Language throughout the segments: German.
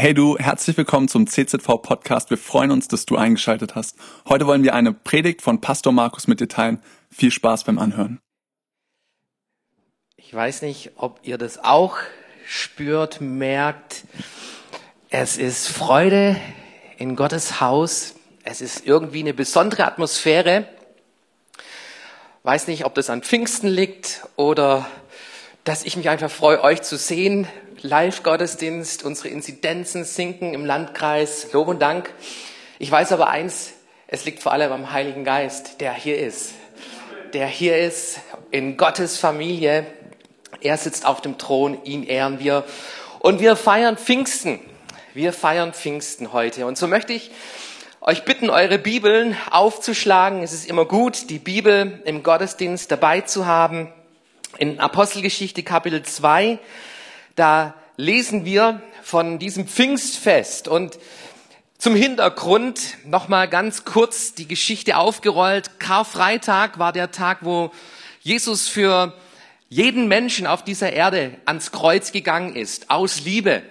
Hey du, herzlich willkommen zum CZV Podcast. Wir freuen uns, dass du eingeschaltet hast. Heute wollen wir eine Predigt von Pastor Markus mit dir teilen. Viel Spaß beim Anhören. Ich weiß nicht, ob ihr das auch spürt, merkt. Es ist Freude in Gottes Haus. Es ist irgendwie eine besondere Atmosphäre. Weiß nicht, ob das an Pfingsten liegt oder dass ich mich einfach freue, euch zu sehen. Live-Gottesdienst, unsere Inzidenzen sinken im Landkreis. Lob und Dank. Ich weiß aber eins, es liegt vor allem am Heiligen Geist, der hier ist. Der hier ist in Gottes Familie. Er sitzt auf dem Thron, ihn ehren wir. Und wir feiern Pfingsten. Wir feiern Pfingsten heute. Und so möchte ich euch bitten, eure Bibeln aufzuschlagen. Es ist immer gut, die Bibel im Gottesdienst dabei zu haben. In Apostelgeschichte Kapitel 2, da lesen wir von diesem Pfingstfest und zum Hintergrund nochmal ganz kurz die Geschichte aufgerollt. Karfreitag war der Tag, wo Jesus für jeden Menschen auf dieser Erde ans Kreuz gegangen ist, aus Liebe.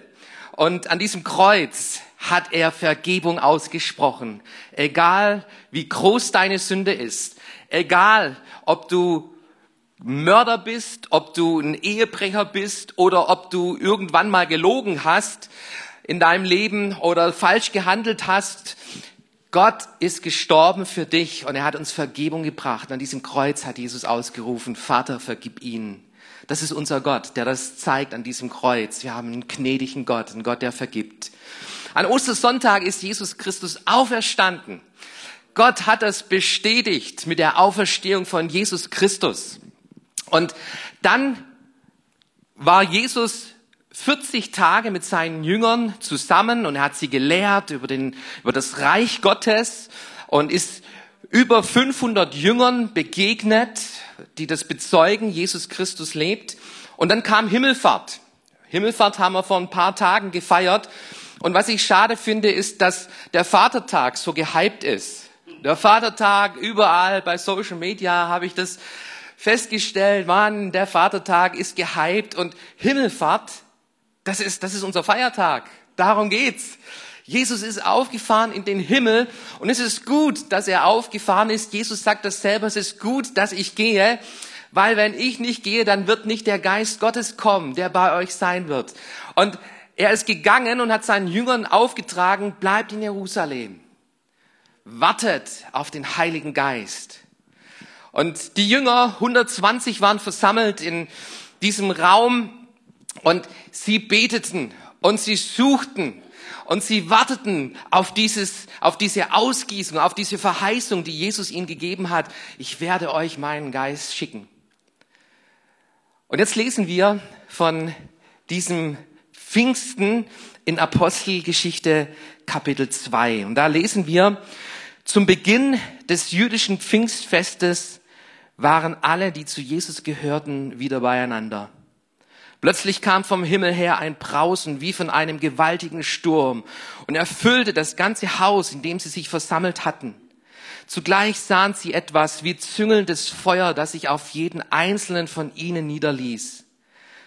Und an diesem Kreuz hat er Vergebung ausgesprochen. Egal wie groß deine Sünde ist, egal ob du Mörder bist, ob du ein Ehebrecher bist oder ob du irgendwann mal gelogen hast in deinem Leben oder falsch gehandelt hast. Gott ist gestorben für dich und er hat uns Vergebung gebracht. An diesem Kreuz hat Jesus ausgerufen, Vater, vergib ihnen. Das ist unser Gott, der das zeigt an diesem Kreuz. Wir haben einen gnädigen Gott, einen Gott, der vergibt. An Ostersonntag ist Jesus Christus auferstanden. Gott hat das bestätigt mit der Auferstehung von Jesus Christus. Und dann war Jesus 40 Tage mit seinen Jüngern zusammen und er hat sie gelehrt über, den, über das Reich Gottes und ist über 500 Jüngern begegnet, die das bezeugen, Jesus Christus lebt. Und dann kam Himmelfahrt. Himmelfahrt haben wir vor ein paar Tagen gefeiert. Und was ich schade finde, ist, dass der Vatertag so gehypt ist. Der Vatertag, überall bei Social Media habe ich das festgestellt, Mann, der Vatertag ist gehypt und Himmelfahrt, das ist, das ist unser Feiertag. Darum geht's. Jesus ist aufgefahren in den Himmel und es ist gut, dass er aufgefahren ist. Jesus sagt das selber, es ist gut, dass ich gehe, weil wenn ich nicht gehe, dann wird nicht der Geist Gottes kommen, der bei euch sein wird. Und er ist gegangen und hat seinen Jüngern aufgetragen, bleibt in Jerusalem. Wartet auf den Heiligen Geist. Und die Jünger, 120 waren versammelt in diesem Raum und sie beteten und sie suchten und sie warteten auf dieses, auf diese Ausgießung, auf diese Verheißung, die Jesus ihnen gegeben hat. Ich werde euch meinen Geist schicken. Und jetzt lesen wir von diesem Pfingsten in Apostelgeschichte Kapitel 2. Und da lesen wir, zum Beginn des jüdischen Pfingstfestes waren alle, die zu Jesus gehörten, wieder beieinander. Plötzlich kam vom Himmel her ein Brausen wie von einem gewaltigen Sturm und erfüllte das ganze Haus, in dem sie sich versammelt hatten. Zugleich sahen sie etwas wie züngelndes Feuer, das sich auf jeden einzelnen von ihnen niederließ.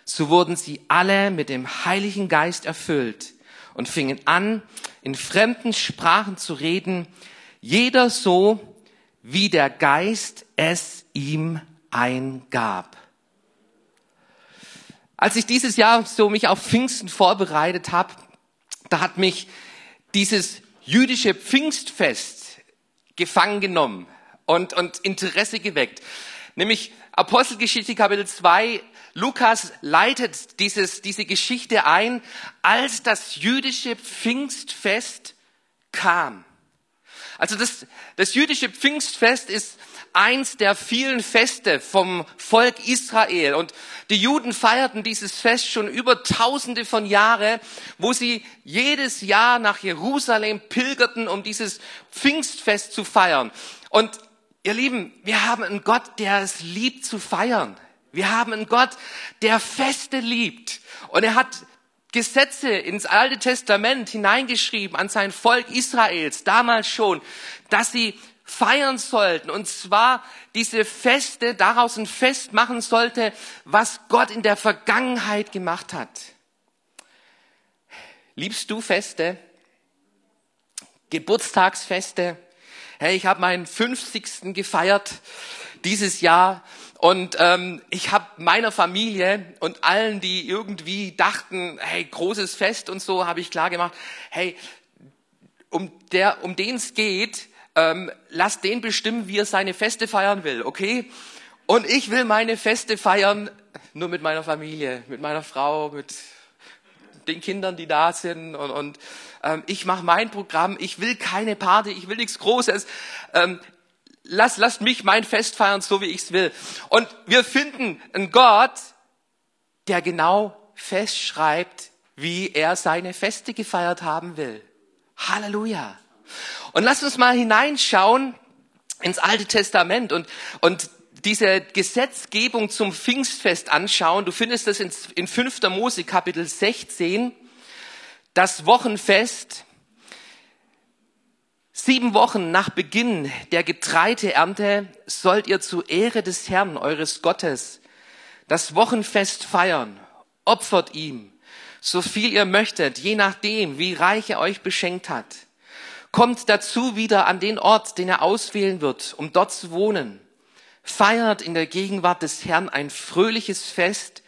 So wurden sie alle mit dem Heiligen Geist erfüllt und fingen an, in fremden Sprachen zu reden, jeder so, wie der Geist es ihm eingab. Als ich dieses Jahr so mich auf Pfingsten vorbereitet habe, da hat mich dieses jüdische Pfingstfest gefangen genommen und, und Interesse geweckt. Nämlich Apostelgeschichte Kapitel 2, Lukas leitet dieses, diese Geschichte ein, als das jüdische Pfingstfest kam. Also das, das jüdische Pfingstfest ist eins der vielen Feste vom Volk Israel. Und die Juden feierten dieses Fest schon über tausende von Jahren, wo sie jedes Jahr nach Jerusalem pilgerten, um dieses Pfingstfest zu feiern. Und ihr Lieben, wir haben einen Gott, der es liebt zu feiern. Wir haben einen Gott, der Feste liebt. Und er hat Gesetze ins Alte Testament hineingeschrieben an sein Volk Israels, damals schon, dass sie feiern sollten. Und zwar diese Feste daraus ein Fest machen sollte, was Gott in der Vergangenheit gemacht hat. Liebst du Feste? Geburtstagsfeste? Hey, ich habe meinen 50. gefeiert dieses Jahr und ähm, ich habe meiner Familie und allen, die irgendwie dachten, hey, großes Fest und so, habe ich klar gemacht, hey, um, der, um den es geht, ähm, lass den bestimmen, wie er seine Feste feiern will, okay? Und ich will meine Feste feiern nur mit meiner Familie, mit meiner Frau, mit den Kindern, die da sind. Und, und ähm, ich mache mein Programm. Ich will keine Party, ich will nichts Großes. Ähm, lass, lasst mich mein Fest feiern, so wie ich's will. Und wir finden einen Gott, der genau festschreibt, wie er seine Feste gefeiert haben will. Halleluja. Und lass uns mal hineinschauen ins Alte Testament und, und diese Gesetzgebung zum Pfingstfest anschauen. Du findest das in, in 5. Mose Kapitel 16, das Wochenfest. Sieben Wochen nach Beginn der Getreideernte sollt ihr zu Ehre des Herrn, eures Gottes, das Wochenfest feiern. Opfert ihm, so viel ihr möchtet, je nachdem, wie reich er euch beschenkt hat. Kommt dazu wieder an den Ort, den er auswählen wird, um dort zu wohnen feiert in der Gegenwart des Herrn ein fröhliches Fest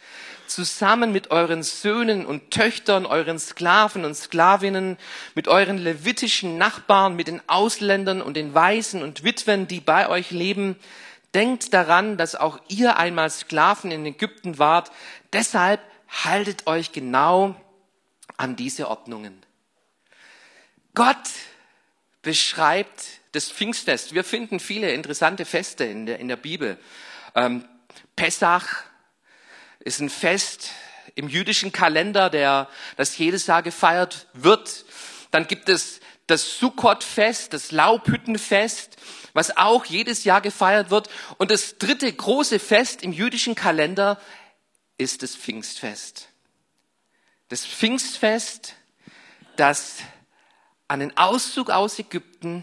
zusammen mit euren Söhnen und Töchtern, euren Sklaven und Sklavinnen, mit euren levitischen Nachbarn, mit den Ausländern und den Waisen und Witwen, die bei euch leben. Denkt daran, dass auch ihr einmal Sklaven in Ägypten wart. Deshalb haltet euch genau an diese Ordnungen. Gott beschreibt das Pfingstfest. Wir finden viele interessante Feste in der, in der Bibel. Ähm, Pessach ist ein Fest im jüdischen Kalender, der, das jedes Jahr gefeiert wird. Dann gibt es das Sukkot-Fest, das Laubhüttenfest, was auch jedes Jahr gefeiert wird. Und das dritte große Fest im jüdischen Kalender ist das Pfingstfest. Das Pfingstfest, das an den Auszug aus Ägypten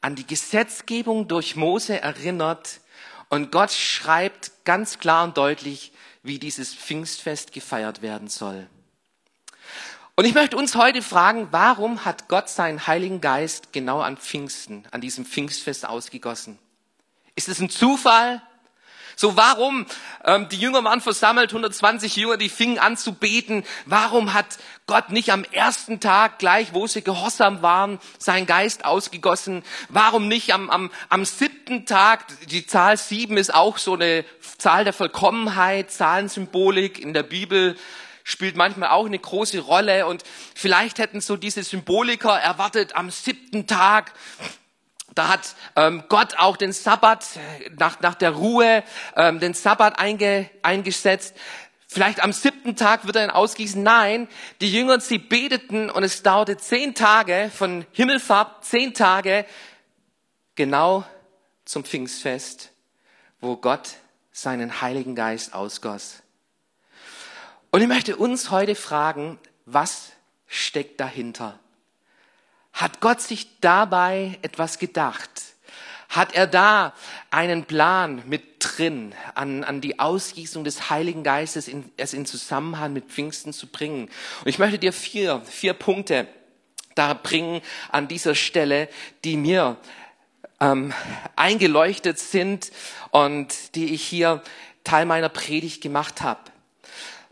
an die Gesetzgebung durch Mose erinnert und Gott schreibt ganz klar und deutlich, wie dieses Pfingstfest gefeiert werden soll. Und ich möchte uns heute fragen, warum hat Gott seinen Heiligen Geist genau an Pfingsten, an diesem Pfingstfest ausgegossen? Ist es ein Zufall? So warum, ähm, die Jünger waren versammelt, 120 Jünger, die fingen an zu beten. Warum hat Gott nicht am ersten Tag gleich, wo sie gehorsam waren, seinen Geist ausgegossen? Warum nicht am, am, am siebten Tag? Die Zahl sieben ist auch so eine Zahl der Vollkommenheit, Zahlensymbolik in der Bibel spielt manchmal auch eine große Rolle und vielleicht hätten so diese Symboliker erwartet am siebten Tag da hat ähm, Gott auch den Sabbat nach, nach der Ruhe, ähm, den Sabbat einge, eingesetzt. Vielleicht am siebten Tag wird er ihn ausgießen. Nein, die Jünger, sie beteten und es dauerte zehn Tage von Himmelfahrt, zehn Tage genau zum Pfingstfest, wo Gott seinen Heiligen Geist ausgoss. Und ich möchte uns heute fragen, was steckt dahinter? Hat Gott sich dabei etwas gedacht? Hat er da einen Plan mit drin, an, an die Ausgießung des Heiligen Geistes, in, es in Zusammenhang mit Pfingsten zu bringen? Und ich möchte dir vier, vier Punkte da bringen an dieser Stelle, die mir ähm, eingeleuchtet sind und die ich hier Teil meiner Predigt gemacht habe.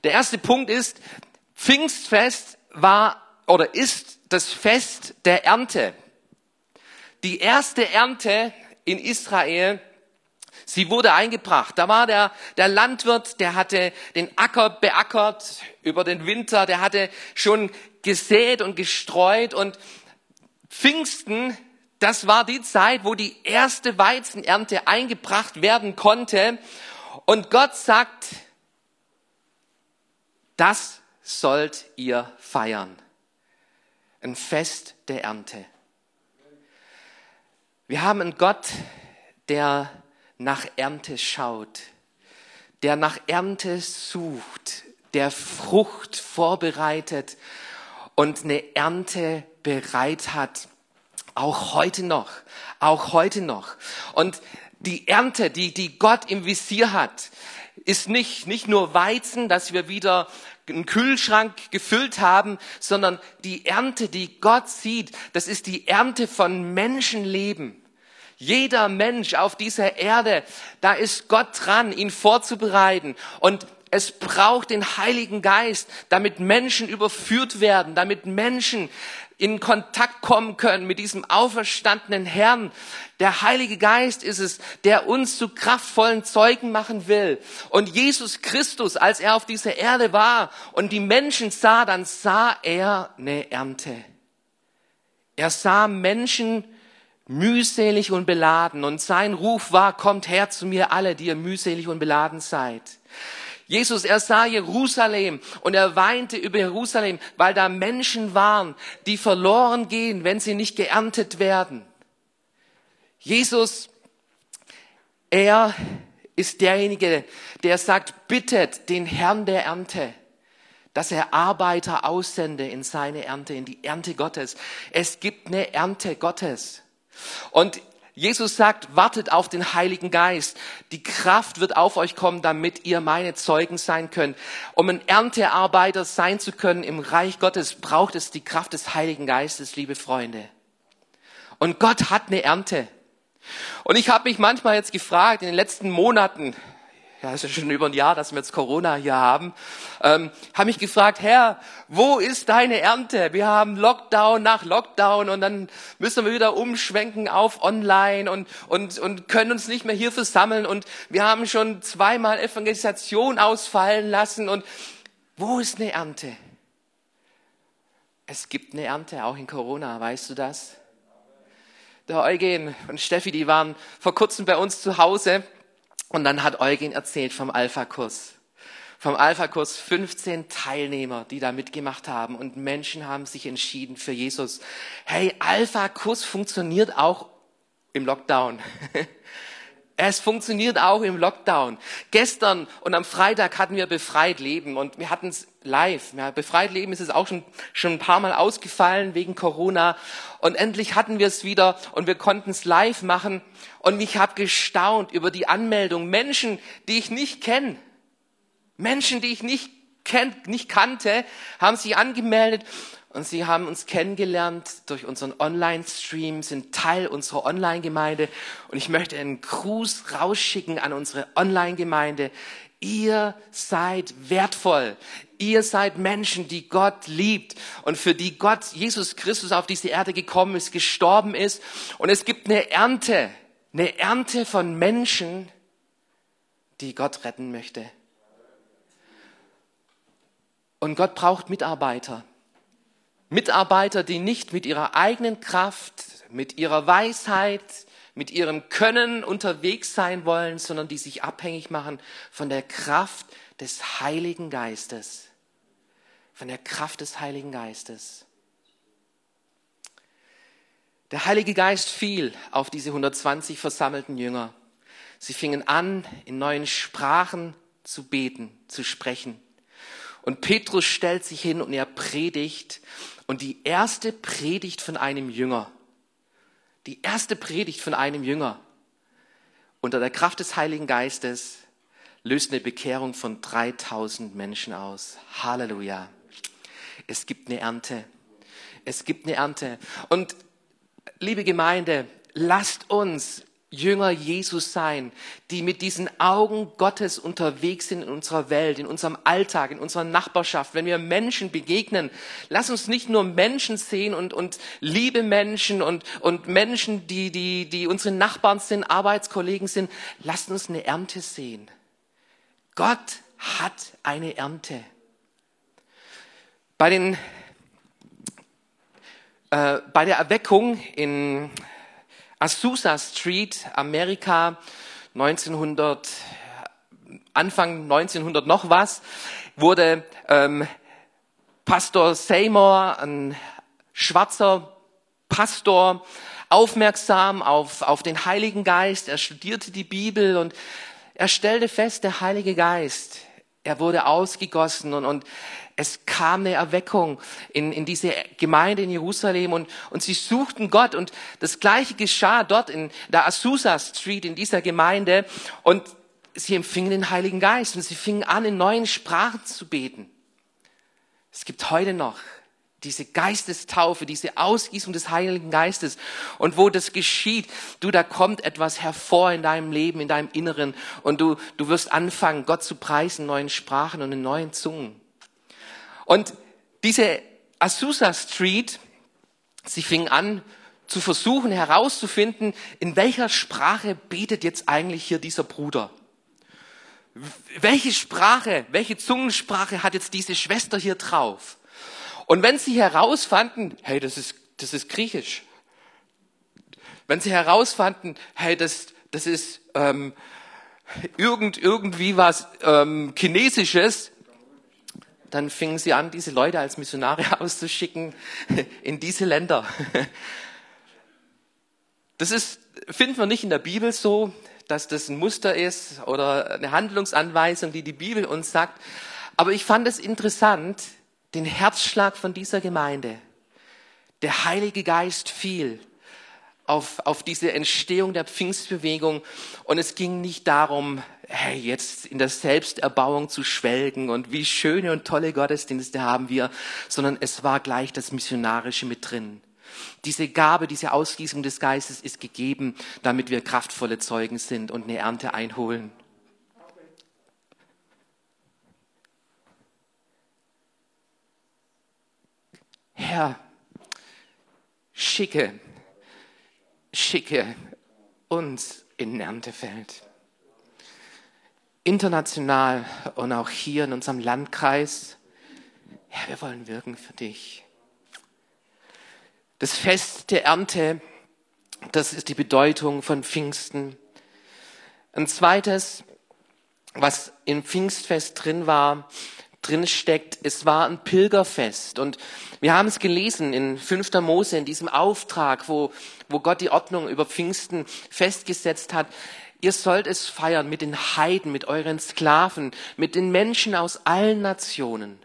Der erste Punkt ist, Pfingstfest war oder ist das Fest der Ernte. Die erste Ernte in Israel, sie wurde eingebracht. Da war der, der Landwirt, der hatte den Acker beackert über den Winter, der hatte schon gesät und gestreut und Pfingsten, das war die Zeit, wo die erste Weizenernte eingebracht werden konnte. Und Gott sagt, das sollt ihr feiern ein Fest der Ernte. Wir haben einen Gott, der nach Ernte schaut, der nach Ernte sucht, der Frucht vorbereitet und eine Ernte bereit hat. Auch heute noch, auch heute noch. Und die Ernte, die, die Gott im Visier hat, ist nicht, nicht nur Weizen, dass wir wieder einen Kühlschrank gefüllt haben, sondern die Ernte, die Gott sieht, das ist die Ernte von Menschenleben. Jeder Mensch auf dieser Erde, da ist Gott dran, ihn vorzubereiten. Und es braucht den Heiligen Geist, damit Menschen überführt werden, damit Menschen in Kontakt kommen können mit diesem auferstandenen Herrn. Der Heilige Geist ist es, der uns zu kraftvollen Zeugen machen will. Und Jesus Christus, als er auf dieser Erde war und die Menschen sah, dann sah er eine Ernte. Er sah Menschen mühselig und beladen und sein Ruf war, kommt her zu mir alle, die ihr mühselig und beladen seid. Jesus, er sah Jerusalem und er weinte über Jerusalem, weil da Menschen waren, die verloren gehen, wenn sie nicht geerntet werden. Jesus, er ist derjenige, der sagt, bittet den Herrn der Ernte, dass er Arbeiter aussende in seine Ernte, in die Ernte Gottes. Es gibt eine Ernte Gottes. Und Jesus sagt, wartet auf den Heiligen Geist. Die Kraft wird auf euch kommen, damit ihr meine Zeugen sein könnt. Um ein Erntearbeiter sein zu können im Reich Gottes, braucht es die Kraft des Heiligen Geistes, liebe Freunde. Und Gott hat eine Ernte. Und ich habe mich manchmal jetzt gefragt, in den letzten Monaten, ja, ist ja schon über ein Jahr, dass wir jetzt Corona hier haben, ähm, habe mich gefragt, Herr, wo ist deine Ernte? Wir haben Lockdown nach Lockdown und dann müssen wir wieder umschwenken auf Online und, und, und können uns nicht mehr hier versammeln und wir haben schon zweimal Evangelisation ausfallen lassen und wo ist eine Ernte? Es gibt eine Ernte, auch in Corona, weißt du das? Der Eugen und Steffi, die waren vor kurzem bei uns zu Hause und dann hat Eugen erzählt vom Alpha-Kurs. Vom Alpha-Kurs 15 Teilnehmer, die da mitgemacht haben und Menschen haben sich entschieden für Jesus. Hey, Alpha-Kurs funktioniert auch im Lockdown. Es funktioniert auch im Lockdown. Gestern und am Freitag hatten wir Befreit Leben und wir hatten es live. Ja, Befreit Leben ist es auch schon, schon ein paar Mal ausgefallen wegen Corona. Und endlich hatten wir es wieder und wir konnten es live machen. Und ich habe gestaunt über die Anmeldung. Menschen, die ich nicht kenne. Menschen, die ich nicht, kenn, nicht kannte, haben sich angemeldet und sie haben uns kennengelernt durch unseren Online-Stream, sind Teil unserer Online-Gemeinde. Und ich möchte einen Gruß rausschicken an unsere Online-Gemeinde. Ihr seid wertvoll. Ihr seid Menschen, die Gott liebt und für die Gott, Jesus Christus, auf diese Erde gekommen ist, gestorben ist. Und es gibt eine Ernte, eine Ernte von Menschen, die Gott retten möchte. Und Gott braucht Mitarbeiter. Mitarbeiter, die nicht mit ihrer eigenen Kraft, mit ihrer Weisheit, mit ihrem Können unterwegs sein wollen, sondern die sich abhängig machen von der Kraft des Heiligen Geistes. Von der Kraft des Heiligen Geistes. Der Heilige Geist fiel auf diese 120 versammelten Jünger. Sie fingen an, in neuen Sprachen zu beten, zu sprechen. Und Petrus stellt sich hin und er predigt und die erste Predigt von einem Jünger, die erste Predigt von einem Jünger unter der Kraft des Heiligen Geistes löst eine Bekehrung von 3000 Menschen aus. Halleluja. Es gibt eine Ernte. Es gibt eine Ernte. Und liebe Gemeinde, lasst uns Jünger Jesus sein, die mit diesen Augen Gottes unterwegs sind in unserer Welt, in unserem Alltag, in unserer Nachbarschaft. Wenn wir Menschen begegnen, lass uns nicht nur Menschen sehen und, und liebe Menschen und, und Menschen, die, die, die unsere Nachbarn sind, Arbeitskollegen sind. Lasst uns eine Ernte sehen. Gott hat eine Ernte. Bei den äh, bei der Erweckung in Azusa Street, Amerika, 1900, Anfang 1900 noch was, wurde ähm, Pastor Seymour, ein schwarzer Pastor, aufmerksam auf, auf den Heiligen Geist. Er studierte die Bibel und er stellte fest, der Heilige Geist, er wurde ausgegossen und, und es kam eine Erweckung in, in diese Gemeinde in Jerusalem und, und sie suchten Gott und das gleiche geschah dort in der Azusa Street in dieser Gemeinde und sie empfingen den Heiligen Geist und sie fingen an, in neuen Sprachen zu beten. Es gibt heute noch diese Geistestaufe, diese Ausgießung des Heiligen Geistes. Und wo das geschieht, du, da kommt etwas hervor in deinem Leben, in deinem Inneren. Und du, du wirst anfangen, Gott zu preisen, in neuen Sprachen und in neuen Zungen. Und diese Azusa Street, sie fing an, zu versuchen herauszufinden, in welcher Sprache betet jetzt eigentlich hier dieser Bruder. Welche Sprache, welche Zungensprache hat jetzt diese Schwester hier drauf? Und wenn sie herausfanden, hey, das ist, das ist Griechisch. Wenn sie herausfanden, hey, das, das ist ähm, irgend, irgendwie was ähm, Chinesisches, dann fingen sie an, diese Leute als Missionare auszuschicken in diese Länder. Das ist, finden wir nicht in der Bibel so, dass das ein Muster ist oder eine Handlungsanweisung, die die Bibel uns sagt. Aber ich fand es interessant, den Herzschlag von dieser Gemeinde. Der Heilige Geist fiel auf, auf diese Entstehung der Pfingstbewegung und es ging nicht darum, hey, jetzt in der Selbsterbauung zu schwelgen und wie schöne und tolle Gottesdienste haben wir, sondern es war gleich das Missionarische mit drin. Diese Gabe, diese Ausgießung des Geistes ist gegeben, damit wir kraftvolle Zeugen sind und eine Ernte einholen. Herr, schicke, schicke uns in Erntefeld. International und auch hier in unserem Landkreis. Herr, wir wollen wirken für dich. Das Fest der Ernte, das ist die Bedeutung von Pfingsten. Ein zweites, was im Pfingstfest drin war, drin steckt, es war ein Pilgerfest. Und wir haben es gelesen in 5. Mose, in diesem Auftrag, wo, wo Gott die Ordnung über Pfingsten festgesetzt hat. Ihr sollt es feiern mit den Heiden, mit euren Sklaven, mit den Menschen aus allen Nationen.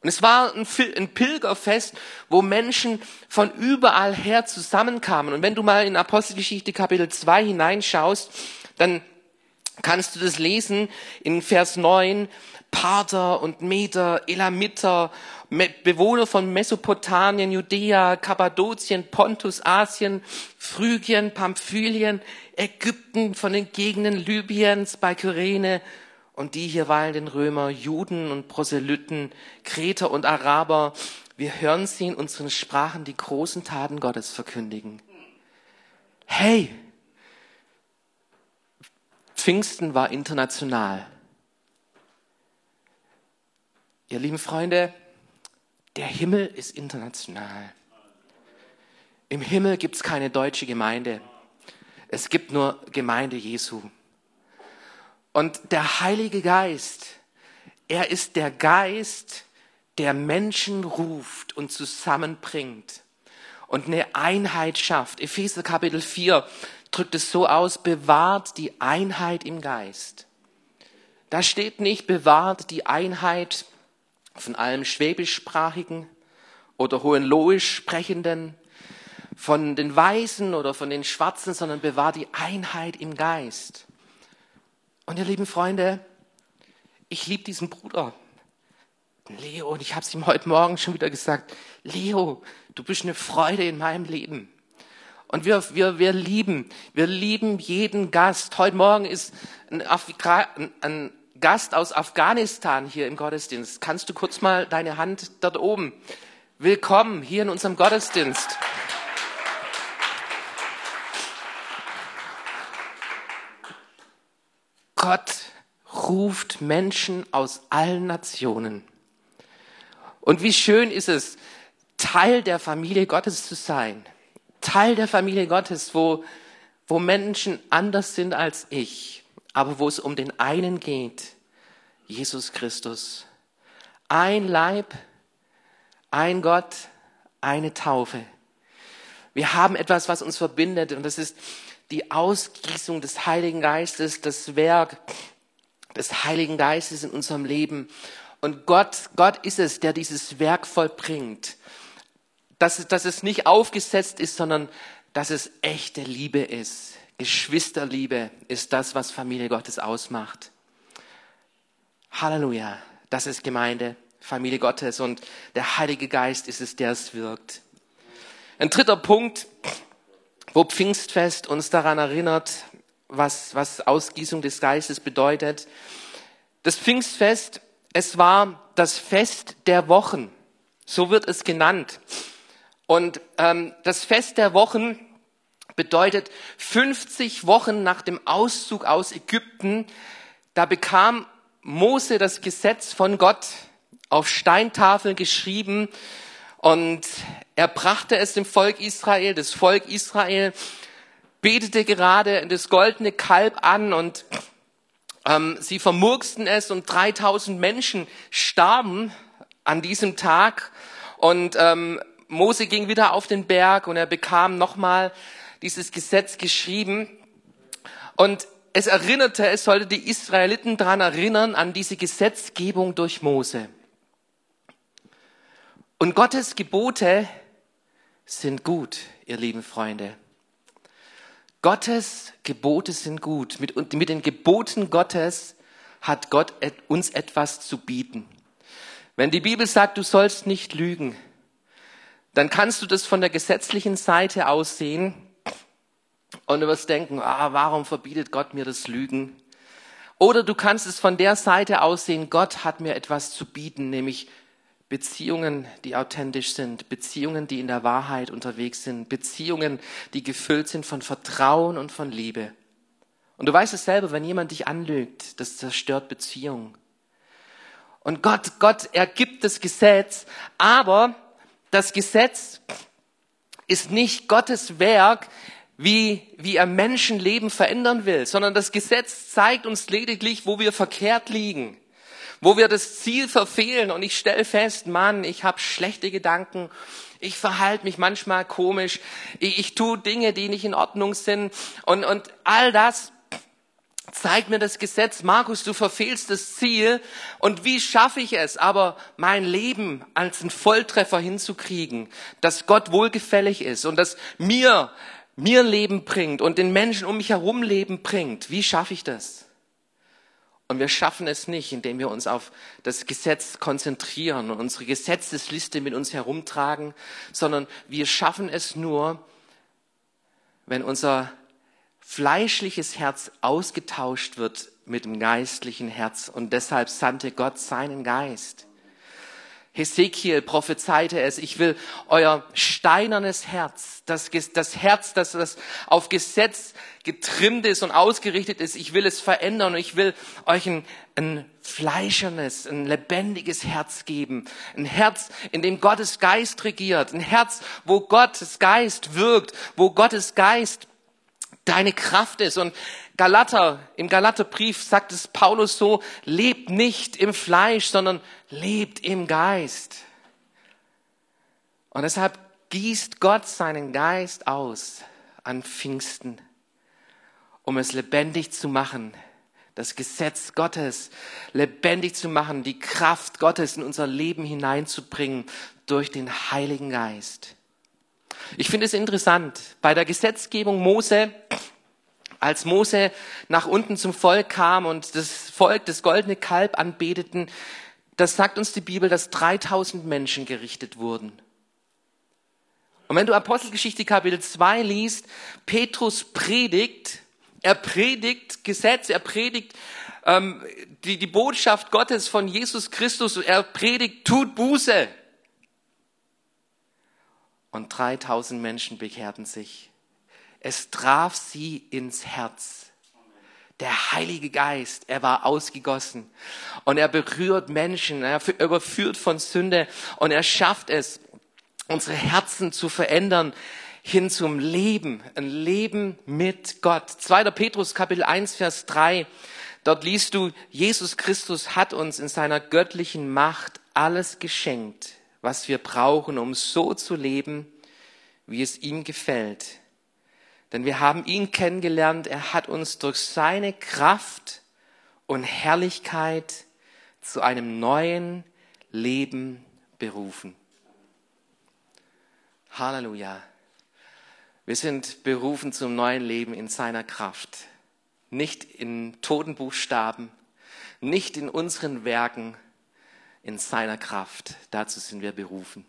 Und es war ein Pilgerfest, wo Menschen von überall her zusammenkamen. Und wenn du mal in Apostelgeschichte Kapitel 2 hineinschaust, dann kannst du das lesen in Vers 9. Parther und Meder, Elamiter, Bewohner von Mesopotamien, Judäa, Kappadokien, Pontus, Asien, Phrygien, Pamphylien, Ägypten, von den Gegenden Libyens bei Kyrene und die hier weilenden Römer, Juden und Proselyten, Kreter und Araber. Wir hören sie in unseren Sprachen die großen Taten Gottes verkündigen. Hey, Pfingsten war international. Ihr lieben Freunde, der Himmel ist international. Im Himmel gibt es keine deutsche Gemeinde. Es gibt nur Gemeinde Jesu. Und der Heilige Geist, er ist der Geist, der Menschen ruft und zusammenbringt und eine Einheit schafft. Epheser Kapitel 4 drückt es so aus, bewahrt die Einheit im Geist. Da steht nicht, bewahrt die Einheit von allem Schwäbischsprachigen oder Hohenlohisch Sprechenden, von den Weißen oder von den Schwarzen, sondern bewahrt die Einheit im Geist. Und ihr lieben Freunde, ich liebe diesen Bruder, Leo, und ich habe es ihm heute Morgen schon wieder gesagt, Leo, du bist eine Freude in meinem Leben. Und wir, wir, wir lieben, wir lieben jeden Gast. Heute Morgen ist ein, Afrika, ein, Gast aus Afghanistan hier im Gottesdienst. Kannst du kurz mal deine Hand dort oben? Willkommen hier in unserem Gottesdienst. Gott ruft Menschen aus allen Nationen. Und wie schön ist es, Teil der Familie Gottes zu sein. Teil der Familie Gottes, wo, wo Menschen anders sind als ich aber wo es um den einen geht, Jesus Christus. Ein Leib, ein Gott, eine Taufe. Wir haben etwas, was uns verbindet und das ist die Ausgießung des Heiligen Geistes, das Werk des Heiligen Geistes in unserem Leben. Und Gott, Gott ist es, der dieses Werk vollbringt. Dass, dass es nicht aufgesetzt ist, sondern dass es echte Liebe ist Geschwisterliebe ist das, was Familie Gottes ausmacht. Halleluja. Das ist Gemeinde, Familie Gottes und der Heilige Geist ist es, der es wirkt. Ein dritter Punkt, wo Pfingstfest uns daran erinnert, was, was Ausgießung des Geistes bedeutet. Das Pfingstfest, es war das Fest der Wochen. So wird es genannt. Und ähm, das Fest der Wochen bedeutet 50 Wochen nach dem Auszug aus Ägypten, da bekam Mose das Gesetz von Gott auf Steintafeln geschrieben und er brachte es dem Volk Israel. Das Volk Israel betete gerade das goldene Kalb an und ähm, sie vermurksten es und 3000 Menschen starben an diesem Tag. Und ähm, Mose ging wieder auf den Berg und er bekam nochmal dieses Gesetz geschrieben. Und es erinnerte, es sollte die Israeliten daran erinnern, an diese Gesetzgebung durch Mose. Und Gottes Gebote sind gut, ihr lieben Freunde. Gottes Gebote sind gut. Mit, mit den Geboten Gottes hat Gott uns etwas zu bieten. Wenn die Bibel sagt, du sollst nicht lügen, dann kannst du das von der gesetzlichen Seite aus sehen und du wirst denken, ah, warum verbietet Gott mir das Lügen? Oder du kannst es von der Seite aussehen, Gott hat mir etwas zu bieten, nämlich Beziehungen, die authentisch sind, Beziehungen, die in der Wahrheit unterwegs sind, Beziehungen, die gefüllt sind von Vertrauen und von Liebe. Und du weißt es selber, wenn jemand dich anlügt, das zerstört Beziehungen. Und Gott, Gott ergibt das Gesetz, aber das Gesetz ist nicht Gottes Werk, wie, wie er Menschenleben verändern will, sondern das Gesetz zeigt uns lediglich, wo wir verkehrt liegen, wo wir das Ziel verfehlen. Und ich stelle fest, Mann, ich habe schlechte Gedanken, ich verhalte mich manchmal komisch, ich, ich tue Dinge, die nicht in Ordnung sind. Und, und all das zeigt mir das Gesetz, Markus, du verfehlst das Ziel und wie schaffe ich es, aber mein Leben als einen Volltreffer hinzukriegen, dass Gott wohlgefällig ist und dass mir mir Leben bringt und den Menschen um mich herum Leben bringt. Wie schaffe ich das? Und wir schaffen es nicht, indem wir uns auf das Gesetz konzentrieren und unsere Gesetzesliste mit uns herumtragen, sondern wir schaffen es nur, wenn unser fleischliches Herz ausgetauscht wird mit dem geistlichen Herz. Und deshalb sandte Gott seinen Geist. Hesekiel prophezeite es, ich will euer steinernes Herz, das, das Herz, das, das auf Gesetz getrimmt ist und ausgerichtet ist, ich will es verändern und ich will euch ein, ein fleischernes, ein lebendiges Herz geben. Ein Herz, in dem Gottes Geist regiert. Ein Herz, wo Gottes Geist wirkt, wo Gottes Geist deine Kraft ist. Und Galater, im Galaterbrief sagt es Paulus so, lebt nicht im Fleisch, sondern lebt im Geist. Und deshalb gießt Gott seinen Geist aus an Pfingsten, um es lebendig zu machen, das Gesetz Gottes lebendig zu machen, die Kraft Gottes in unser Leben hineinzubringen durch den Heiligen Geist. Ich finde es interessant, bei der Gesetzgebung Mose als Mose nach unten zum Volk kam und das Volk das goldene Kalb anbeteten, das sagt uns die Bibel, dass 3000 Menschen gerichtet wurden. Und wenn du Apostelgeschichte Kapitel 2 liest, Petrus predigt, er predigt Gesetz, er predigt ähm, die, die Botschaft Gottes von Jesus Christus, er predigt, tut Buße. Und 3000 Menschen bekehrten sich. Es traf sie ins Herz. Der Heilige Geist, er war ausgegossen und er berührt Menschen, er überführt von Sünde und er schafft es, unsere Herzen zu verändern hin zum Leben, ein Leben mit Gott. 2. Petrus Kapitel 1, Vers 3. Dort liest du, Jesus Christus hat uns in seiner göttlichen Macht alles geschenkt, was wir brauchen, um so zu leben, wie es ihm gefällt. Denn wir haben ihn kennengelernt, er hat uns durch seine Kraft und Herrlichkeit zu einem neuen Leben berufen. Halleluja. Wir sind berufen zum neuen Leben in seiner Kraft. Nicht in Totenbuchstaben, nicht in unseren Werken, in seiner Kraft. Dazu sind wir berufen.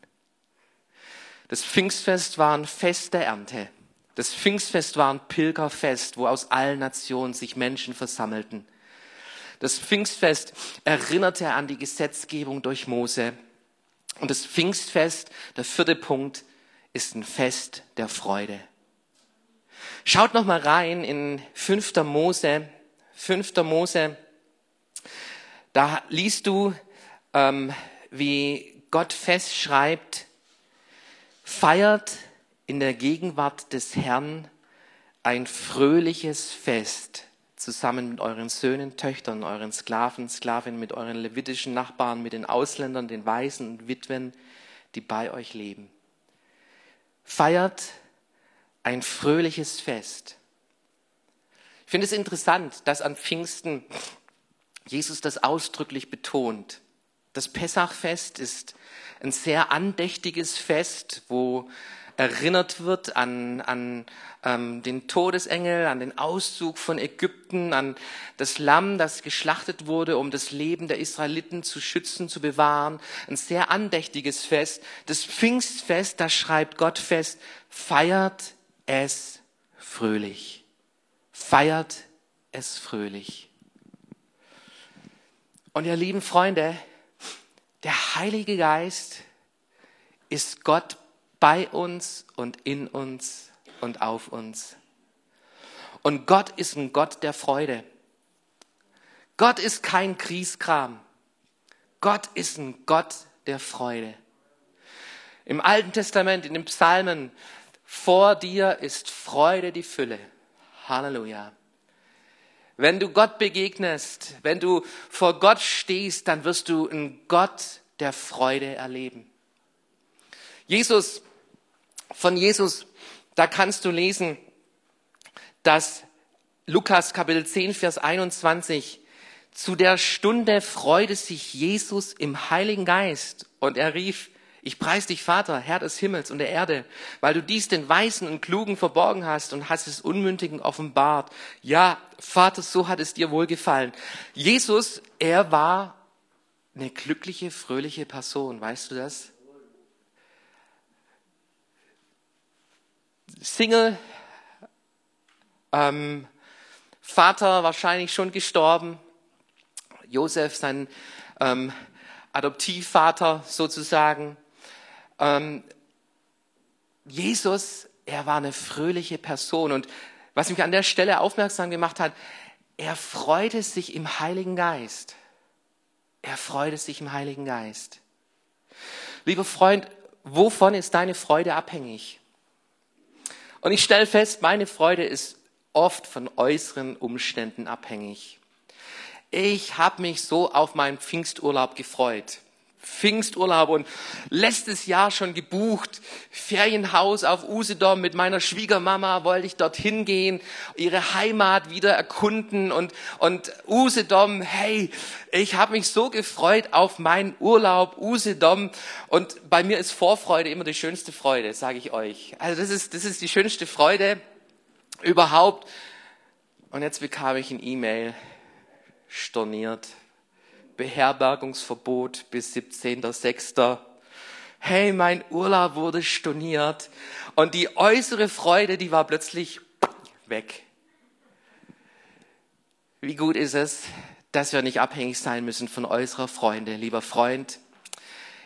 Das Pfingstfest war ein Fest der Ernte. Das Pfingstfest war ein Pilgerfest, wo aus allen Nationen sich Menschen versammelten. Das Pfingstfest erinnerte an die Gesetzgebung durch Mose. Und das Pfingstfest, der vierte Punkt, ist ein Fest der Freude. Schaut noch mal rein in 5. Mose, 5. Mose. Da liest du, ähm, wie Gott festschreibt, feiert in der Gegenwart des Herrn ein fröhliches Fest zusammen mit euren Söhnen, Töchtern, euren Sklaven, Sklavinnen, mit euren levitischen Nachbarn, mit den Ausländern, den Waisen und Witwen, die bei euch leben. Feiert ein fröhliches Fest. Ich finde es interessant, dass an Pfingsten Jesus das ausdrücklich betont. Das Pessachfest ist ein sehr andächtiges Fest, wo erinnert wird an, an ähm, den Todesengel, an den Auszug von Ägypten, an das Lamm, das geschlachtet wurde, um das Leben der Israeliten zu schützen, zu bewahren. Ein sehr andächtiges Fest. Das Pfingstfest, da schreibt Gott fest, feiert es fröhlich. Feiert es fröhlich. Und ihr lieben Freunde, der Heilige Geist ist Gott bei uns und in uns und auf uns. Und Gott ist ein Gott der Freude. Gott ist kein Kriegskram. Gott ist ein Gott der Freude. Im Alten Testament, in den Psalmen, vor dir ist Freude die Fülle. Halleluja. Wenn du Gott begegnest, wenn du vor Gott stehst, dann wirst du einen Gott der Freude erleben. Jesus von Jesus, da kannst du lesen, dass Lukas Kapitel 10, Vers 21, zu der Stunde freute sich Jesus im Heiligen Geist und er rief, ich preis dich, Vater, Herr des Himmels und der Erde, weil du dies den Weisen und Klugen verborgen hast und hast es Unmündigen offenbart. Ja, Vater, so hat es dir wohlgefallen. Jesus, er war eine glückliche, fröhliche Person, weißt du das? Single, ähm, Vater wahrscheinlich schon gestorben, Josef, sein ähm, Adoptivvater sozusagen. Ähm, Jesus, er war eine fröhliche Person und was mich an der Stelle aufmerksam gemacht hat, er freute sich im Heiligen Geist. Er freute sich im Heiligen Geist. Lieber Freund, wovon ist deine Freude abhängig? Und ich stelle fest, meine Freude ist oft von äußeren Umständen abhängig. Ich habe mich so auf meinen Pfingsturlaub gefreut. Pfingsturlaub und letztes Jahr schon gebucht. Ferienhaus auf Usedom mit meiner Schwiegermama wollte ich dorthin gehen, ihre Heimat wieder erkunden und, und Usedom, hey, ich habe mich so gefreut auf meinen Urlaub Usedom und bei mir ist Vorfreude immer die schönste Freude, sage ich euch. Also das ist, das ist die schönste Freude überhaupt. Und jetzt bekam ich ein E-Mail storniert Beherbergungsverbot bis 17.06. Hey, mein Urlaub wurde storniert und die äußere Freude, die war plötzlich weg. Wie gut ist es, dass wir nicht abhängig sein müssen von äußerer Freunde, lieber Freund.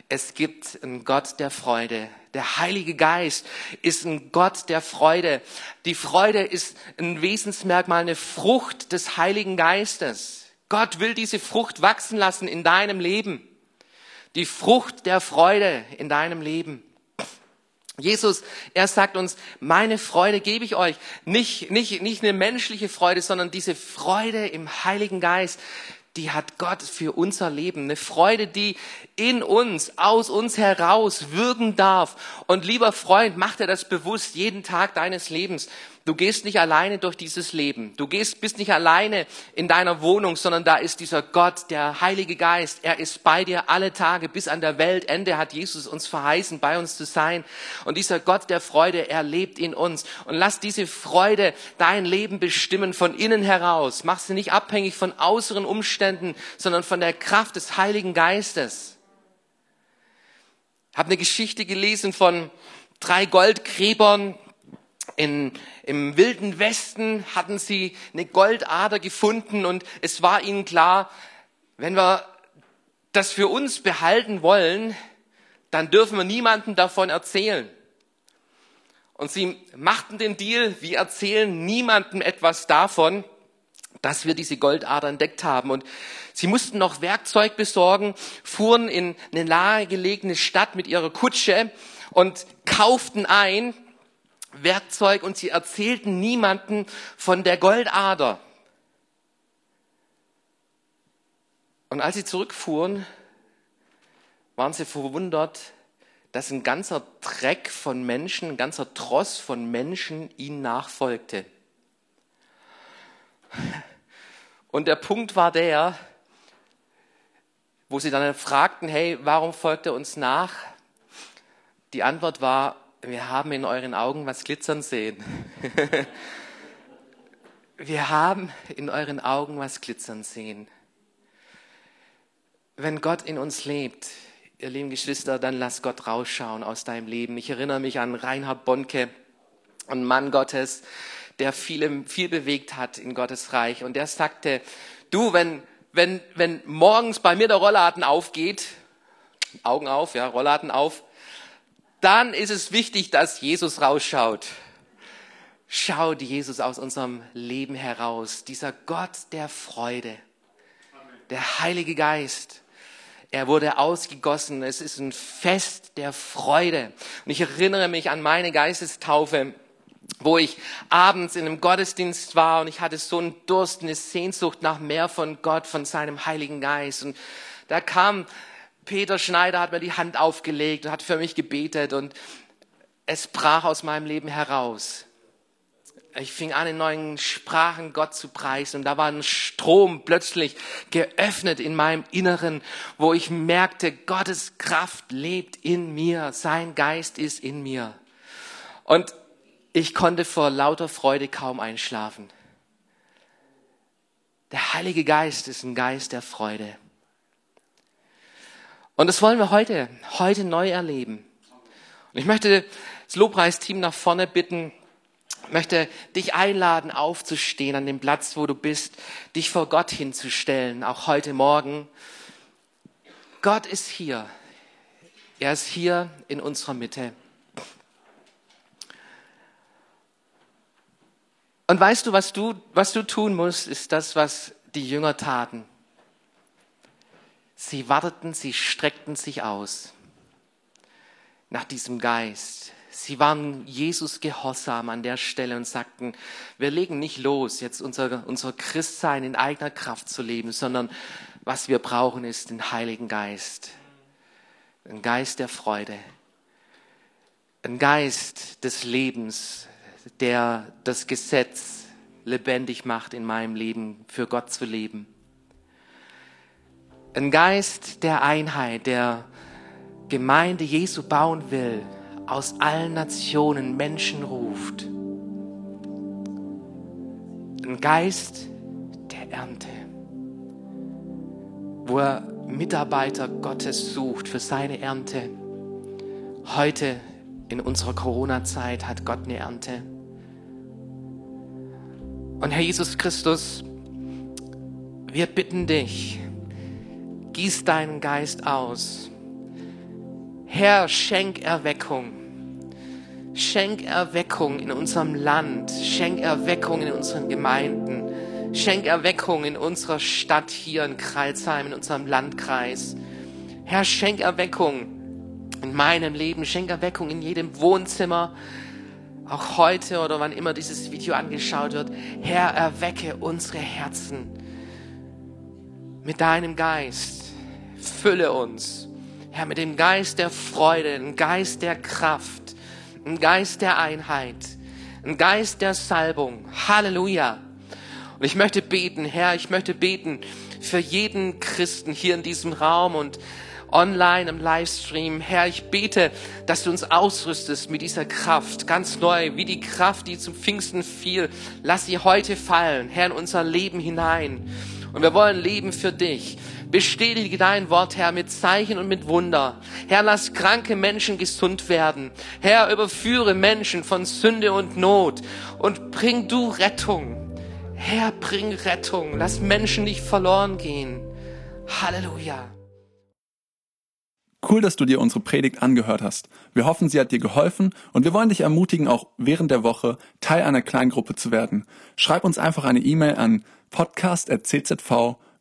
Es gibt einen Gott der Freude. Der Heilige Geist ist ein Gott der Freude. Die Freude ist ein Wesensmerkmal, eine Frucht des Heiligen Geistes. Gott will diese Frucht wachsen lassen in deinem Leben. Die Frucht der Freude in deinem Leben. Jesus, er sagt uns, meine Freude gebe ich euch. Nicht, nicht, nicht eine menschliche Freude, sondern diese Freude im Heiligen Geist, die hat Gott für unser Leben. Eine Freude, die in uns, aus uns heraus wirken darf. Und lieber Freund, mach dir das bewusst jeden Tag deines Lebens. Du gehst nicht alleine durch dieses Leben. Du gehst, bist nicht alleine in deiner Wohnung, sondern da ist dieser Gott, der Heilige Geist. Er ist bei dir alle Tage bis an der Weltende hat Jesus uns verheißen, bei uns zu sein. Und dieser Gott der Freude, er lebt in uns. Und lass diese Freude dein Leben bestimmen von innen heraus. Mach sie nicht abhängig von äußeren Umständen, sondern von der Kraft des Heiligen Geistes. Habe eine Geschichte gelesen von drei Goldgräbern, in, Im wilden Westen hatten sie eine Goldader gefunden und es war ihnen klar, wenn wir das für uns behalten wollen, dann dürfen wir niemandem davon erzählen. Und sie machten den Deal, wir erzählen niemandem etwas davon, dass wir diese Goldader entdeckt haben. Und sie mussten noch Werkzeug besorgen, fuhren in eine nahegelegene Stadt mit ihrer Kutsche und kauften ein Werkzeug und sie erzählten niemanden von der Goldader. Und als sie zurückfuhren, waren sie verwundert, dass ein ganzer Dreck von Menschen, ein ganzer Tross von Menschen ihnen nachfolgte. Und der Punkt war der, wo sie dann fragten, hey, warum folgt er uns nach? Die Antwort war, wir haben in euren Augen was glitzern sehen. wir haben in euren Augen was glitzern sehen. Wenn Gott in uns lebt, ihr lieben Geschwister, dann lass Gott rausschauen aus deinem Leben. Ich erinnere mich an Reinhard Bonke, ein Mann Gottes, der viel, viel bewegt hat in Gottes Reich. Und der sagte, du, wenn, wenn, wenn morgens bei mir der Rollladen aufgeht, Augen auf, ja, Rollladen auf, dann ist es wichtig, dass Jesus rausschaut. Schaut Jesus aus unserem Leben heraus. Dieser Gott der Freude, der Heilige Geist. Er wurde ausgegossen. Es ist ein Fest der Freude. Und ich erinnere mich an meine Geistestaufe, wo ich abends in einem Gottesdienst war und ich hatte so einen Durst, eine Sehnsucht nach mehr von Gott, von seinem Heiligen Geist. Und da kam Peter Schneider hat mir die Hand aufgelegt und hat für mich gebetet und es brach aus meinem Leben heraus. Ich fing an, in neuen Sprachen Gott zu preisen und da war ein Strom plötzlich geöffnet in meinem Inneren, wo ich merkte, Gottes Kraft lebt in mir, sein Geist ist in mir. Und ich konnte vor lauter Freude kaum einschlafen. Der Heilige Geist ist ein Geist der Freude. Und das wollen wir heute, heute neu erleben. Und ich möchte das Lobpreisteam nach vorne bitten, möchte dich einladen, aufzustehen an dem Platz, wo du bist, dich vor Gott hinzustellen, auch heute Morgen. Gott ist hier. Er ist hier in unserer Mitte. Und weißt du, was du, was du tun musst, ist das, was die Jünger taten. Sie warteten, sie streckten sich aus nach diesem Geist. Sie waren Jesus gehorsam an der Stelle und sagten, wir legen nicht los, jetzt unser, unser Christsein in eigener Kraft zu leben, sondern was wir brauchen ist den Heiligen Geist. Ein Geist der Freude. Ein Geist des Lebens, der das Gesetz lebendig macht in meinem Leben, für Gott zu leben. Ein Geist der Einheit, der Gemeinde Jesu bauen will, aus allen Nationen Menschen ruft. Ein Geist der Ernte, wo er Mitarbeiter Gottes sucht für seine Ernte. Heute in unserer Corona-Zeit hat Gott eine Ernte. Und Herr Jesus Christus, wir bitten dich, Gieß deinen Geist aus. Herr, schenk Erweckung. Schenk Erweckung in unserem Land. Schenk Erweckung in unseren Gemeinden. Schenk Erweckung in unserer Stadt hier in Kreilsheim, in unserem Landkreis. Herr, schenk Erweckung in meinem Leben. Schenk Erweckung in jedem Wohnzimmer. Auch heute oder wann immer dieses Video angeschaut wird. Herr, erwecke unsere Herzen mit deinem Geist. Fülle uns, Herr, mit dem Geist der Freude, dem Geist der Kraft, dem Geist der Einheit, Ein Geist der Salbung. Halleluja. Und ich möchte beten, Herr, ich möchte beten für jeden Christen hier in diesem Raum und online im Livestream. Herr, ich bete, dass du uns ausrüstest mit dieser Kraft, ganz neu, wie die Kraft, die zum Pfingsten fiel. Lass sie heute fallen, Herr, in unser Leben hinein. Und wir wollen leben für dich. Bestätige dein Wort, Herr, mit Zeichen und mit Wunder. Herr, lass kranke Menschen gesund werden. Herr, überführe Menschen von Sünde und Not und bring du Rettung. Herr, bring Rettung. Lass Menschen nicht verloren gehen. Halleluja. Cool, dass du dir unsere Predigt angehört hast. Wir hoffen, sie hat dir geholfen und wir wollen dich ermutigen, auch während der Woche Teil einer Kleingruppe zu werden. Schreib uns einfach eine E-Mail an